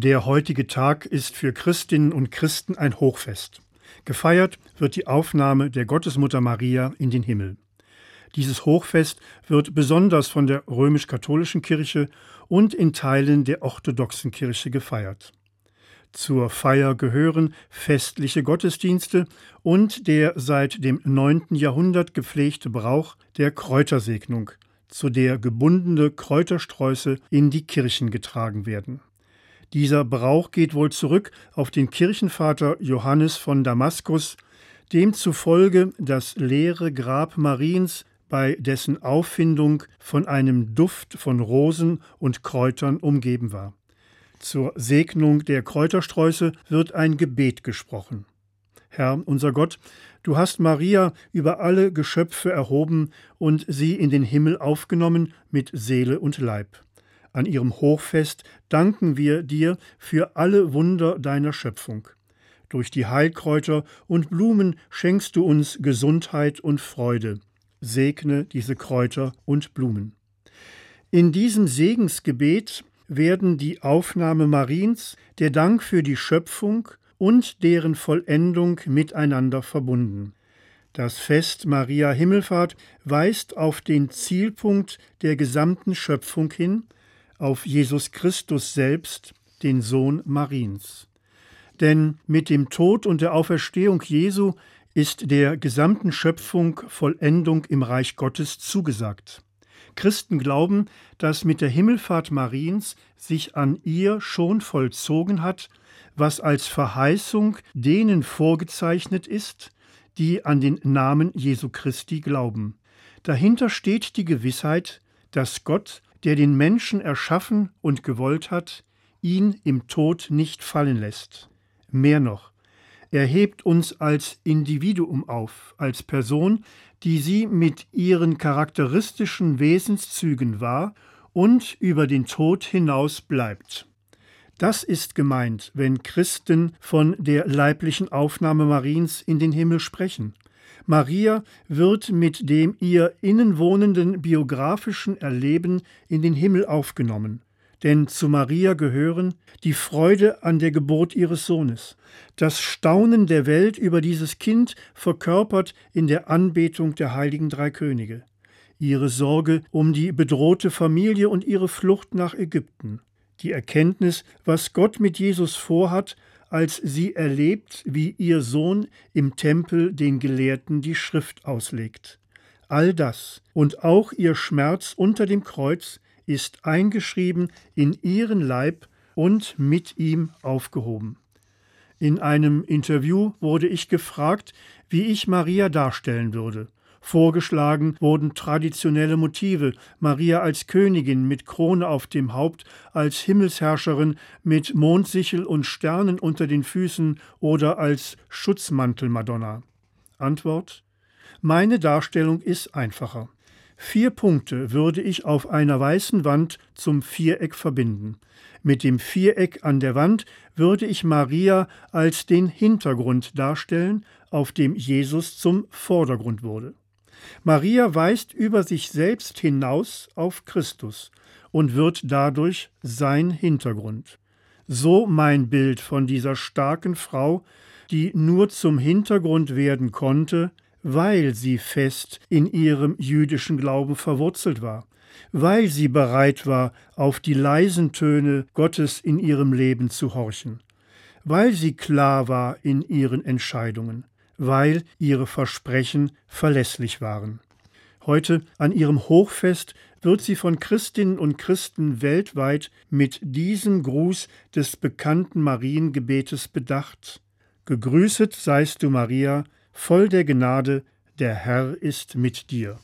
Der heutige Tag ist für Christinnen und Christen ein Hochfest. Gefeiert wird die Aufnahme der Gottesmutter Maria in den Himmel. Dieses Hochfest wird besonders von der römisch-katholischen Kirche und in Teilen der orthodoxen Kirche gefeiert. Zur Feier gehören festliche Gottesdienste und der seit dem 9. Jahrhundert gepflegte Brauch der Kräutersegnung, zu der gebundene Kräutersträuße in die Kirchen getragen werden. Dieser Brauch geht wohl zurück auf den Kirchenvater Johannes von Damaskus, demzufolge das leere Grab Mariens bei dessen Auffindung von einem Duft von Rosen und Kräutern umgeben war. Zur Segnung der Kräutersträuße wird ein Gebet gesprochen. Herr, unser Gott, du hast Maria über alle Geschöpfe erhoben und sie in den Himmel aufgenommen mit Seele und Leib. An ihrem Hochfest danken wir dir für alle Wunder deiner Schöpfung. Durch die Heilkräuter und Blumen schenkst du uns Gesundheit und Freude. Segne diese Kräuter und Blumen. In diesem Segensgebet werden die Aufnahme Mariens, der Dank für die Schöpfung und deren Vollendung miteinander verbunden. Das Fest Maria Himmelfahrt weist auf den Zielpunkt der gesamten Schöpfung hin, auf Jesus Christus selbst, den Sohn Mariens. Denn mit dem Tod und der Auferstehung Jesu ist der gesamten Schöpfung Vollendung im Reich Gottes zugesagt. Christen glauben, dass mit der Himmelfahrt Mariens sich an ihr schon vollzogen hat, was als Verheißung denen vorgezeichnet ist, die an den Namen Jesu Christi glauben. Dahinter steht die Gewissheit, dass Gott, der den Menschen erschaffen und gewollt hat, ihn im Tod nicht fallen lässt. Mehr noch, er hebt uns als Individuum auf, als Person, die sie mit ihren charakteristischen Wesenszügen war und über den Tod hinaus bleibt. Das ist gemeint, wenn Christen von der leiblichen Aufnahme Mariens in den Himmel sprechen. Maria wird mit dem ihr innenwohnenden biografischen Erleben in den Himmel aufgenommen. Denn zu Maria gehören die Freude an der Geburt ihres Sohnes, das Staunen der Welt über dieses Kind verkörpert in der Anbetung der heiligen drei Könige, ihre Sorge um die bedrohte Familie und ihre Flucht nach Ägypten, die Erkenntnis, was Gott mit Jesus vorhat, als sie erlebt, wie ihr Sohn im Tempel den Gelehrten die Schrift auslegt. All das und auch ihr Schmerz unter dem Kreuz ist eingeschrieben in ihren Leib und mit ihm aufgehoben. In einem Interview wurde ich gefragt, wie ich Maria darstellen würde. Vorgeschlagen wurden traditionelle Motive, Maria als Königin mit Krone auf dem Haupt, als Himmelsherrscherin mit Mondsichel und Sternen unter den Füßen oder als Schutzmantel-Madonna. Antwort Meine Darstellung ist einfacher. Vier Punkte würde ich auf einer weißen Wand zum Viereck verbinden. Mit dem Viereck an der Wand würde ich Maria als den Hintergrund darstellen, auf dem Jesus zum Vordergrund wurde. Maria weist über sich selbst hinaus auf Christus und wird dadurch sein Hintergrund. So mein Bild von dieser starken Frau, die nur zum Hintergrund werden konnte, weil sie fest in ihrem jüdischen Glauben verwurzelt war, weil sie bereit war, auf die leisen Töne Gottes in ihrem Leben zu horchen, weil sie klar war in ihren Entscheidungen, weil ihre Versprechen verlässlich waren. Heute an ihrem Hochfest wird sie von Christinnen und Christen weltweit mit diesem Gruß des bekannten Mariengebetes bedacht. Gegrüßet seist du, Maria, voll der Gnade, der Herr ist mit dir.